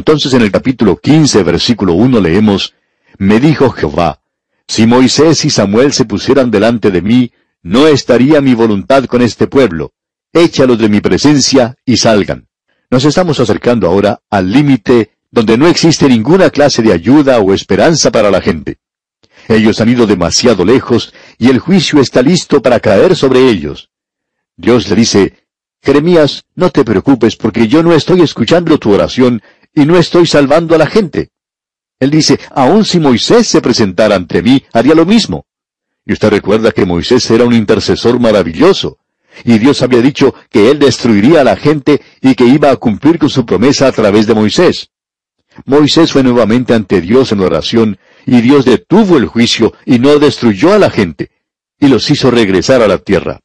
Entonces en el capítulo 15, versículo 1 leemos, Me dijo Jehová, si Moisés y Samuel se pusieran delante de mí, no estaría mi voluntad con este pueblo. Échalos de mi presencia y salgan. Nos estamos acercando ahora al límite donde no existe ninguna clase de ayuda o esperanza para la gente. Ellos han ido demasiado lejos y el juicio está listo para caer sobre ellos. Dios le dice, Jeremías, no te preocupes porque yo no estoy escuchando tu oración y no estoy salvando a la gente. Él dice, aun si Moisés se presentara ante mí, haría lo mismo. Y usted recuerda que Moisés era un intercesor maravilloso, y Dios había dicho que él destruiría a la gente y que iba a cumplir con su promesa a través de Moisés. Moisés fue nuevamente ante Dios en oración, y Dios detuvo el juicio y no destruyó a la gente, y los hizo regresar a la tierra.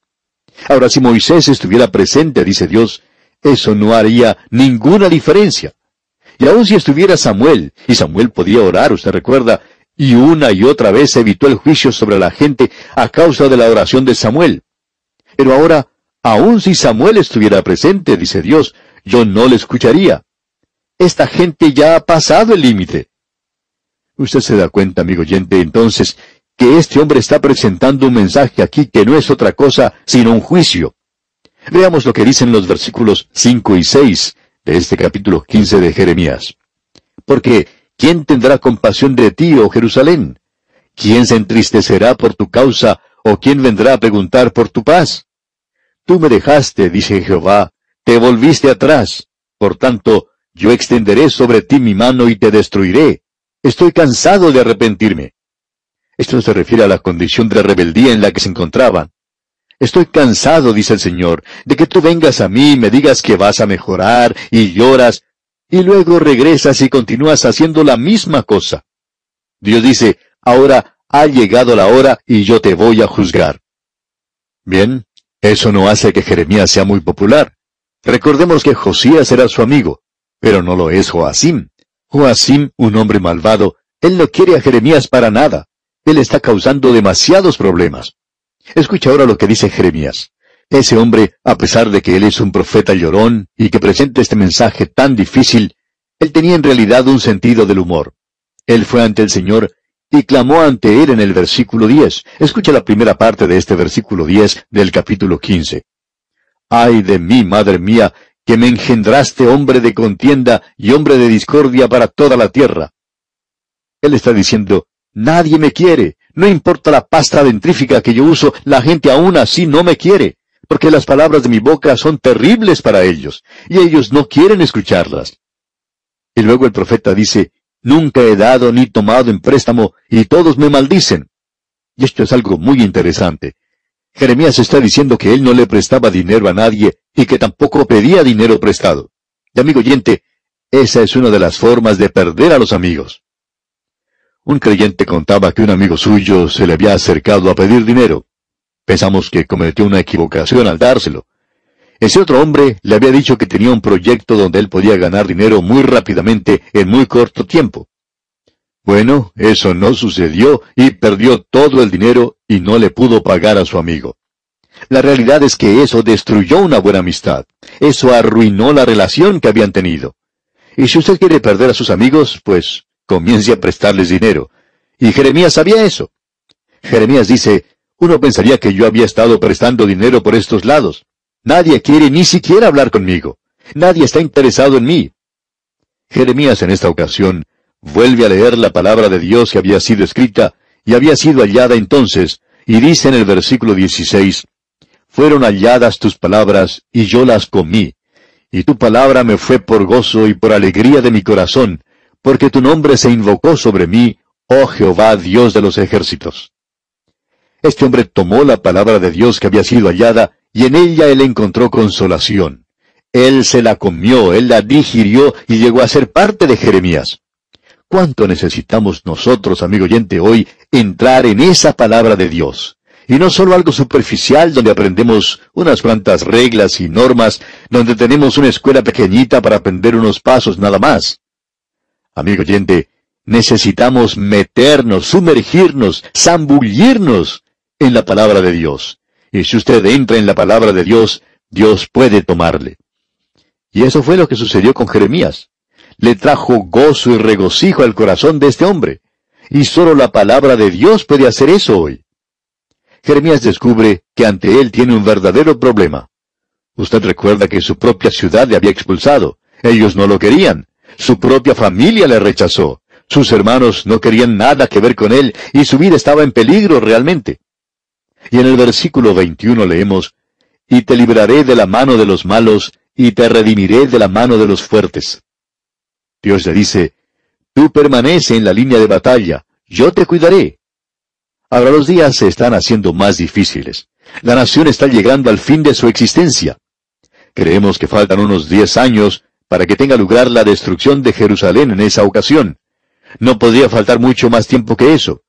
Ahora, si Moisés estuviera presente, dice Dios, eso no haría ninguna diferencia. Y aun si estuviera Samuel, y Samuel podía orar, usted recuerda, y una y otra vez evitó el juicio sobre la gente a causa de la oración de Samuel. Pero ahora, aun si Samuel estuviera presente, dice Dios, yo no le escucharía. Esta gente ya ha pasado el límite. Usted se da cuenta, amigo oyente, entonces, que este hombre está presentando un mensaje aquí que no es otra cosa sino un juicio. Veamos lo que dicen los versículos 5 y 6 de este capítulo 15 de Jeremías. Porque, ¿quién tendrá compasión de ti, oh Jerusalén? ¿Quién se entristecerá por tu causa, o quién vendrá a preguntar por tu paz? Tú me dejaste, dice Jehová, te volviste atrás. Por tanto, yo extenderé sobre ti mi mano y te destruiré. Estoy cansado de arrepentirme. Esto se refiere a la condición de rebeldía en la que se encontraban. Estoy cansado, dice el Señor, de que tú vengas a mí y me digas que vas a mejorar y lloras, y luego regresas y continúas haciendo la misma cosa. Dios dice, ahora ha llegado la hora y yo te voy a juzgar. Bien, eso no hace que Jeremías sea muy popular. Recordemos que Josías era su amigo pero no lo es Joacim. Joacim, un hombre malvado, él no quiere a Jeremías para nada. Él está causando demasiados problemas. Escucha ahora lo que dice Jeremías. Ese hombre, a pesar de que él es un profeta llorón y que presenta este mensaje tan difícil, él tenía en realidad un sentido del humor. Él fue ante el Señor y clamó ante él en el versículo 10. Escucha la primera parte de este versículo 10 del capítulo 15. Ay de mí, madre mía, que me engendraste hombre de contienda y hombre de discordia para toda la tierra. Él está diciendo, nadie me quiere, no importa la pasta dentrífica que yo uso, la gente aún así no me quiere, porque las palabras de mi boca son terribles para ellos, y ellos no quieren escucharlas. Y luego el profeta dice, nunca he dado ni tomado en préstamo, y todos me maldicen. Y esto es algo muy interesante. Jeremías está diciendo que él no le prestaba dinero a nadie y que tampoco pedía dinero prestado. Y amigo oyente, esa es una de las formas de perder a los amigos. Un creyente contaba que un amigo suyo se le había acercado a pedir dinero. Pensamos que cometió una equivocación al dárselo. Ese otro hombre le había dicho que tenía un proyecto donde él podía ganar dinero muy rápidamente en muy corto tiempo. Bueno, eso no sucedió y perdió todo el dinero y no le pudo pagar a su amigo. La realidad es que eso destruyó una buena amistad. Eso arruinó la relación que habían tenido. Y si usted quiere perder a sus amigos, pues comience a prestarles dinero. Y Jeremías sabía eso. Jeremías dice, uno pensaría que yo había estado prestando dinero por estos lados. Nadie quiere ni siquiera hablar conmigo. Nadie está interesado en mí. Jeremías en esta ocasión vuelve a leer la palabra de Dios que había sido escrita y había sido hallada entonces, y dice en el versículo 16, Fueron halladas tus palabras, y yo las comí, y tu palabra me fue por gozo y por alegría de mi corazón, porque tu nombre se invocó sobre mí, oh Jehová Dios de los ejércitos. Este hombre tomó la palabra de Dios que había sido hallada, y en ella él encontró consolación. Él se la comió, él la digirió y llegó a ser parte de Jeremías. ¿Cuánto necesitamos nosotros, amigo oyente, hoy entrar en esa palabra de Dios? Y no solo algo superficial donde aprendemos unas cuantas reglas y normas, donde tenemos una escuela pequeñita para aprender unos pasos nada más. Amigo oyente, necesitamos meternos, sumergirnos, zambullirnos en la palabra de Dios. Y si usted entra en la palabra de Dios, Dios puede tomarle. Y eso fue lo que sucedió con Jeremías. le trajo gozo y regocijo al corazón de este hombre. Y solo la palabra de Dios puede hacer eso hoy. Jeremías descubre que ante él tiene un verdadero problema. Usted recuerda que su propia ciudad le había expulsado. Ellos no lo querían. Su propia familia le rechazó. Sus hermanos no querían nada que ver con él y su vida estaba en peligro realmente. Y en el versículo 21 leemos, Y te libraré de la mano de los malos, y te redimiré de la mano de los fuertes. Dios le dice, Tú permanece en la línea de batalla, yo te cuidaré. Ahora los días se están haciendo más difíciles. La nación está llegando al fin de su existencia. Creemos que faltan unos diez años para que tenga lugar la destrucción de Jerusalén en esa ocasión. No podría faltar mucho más tiempo que eso.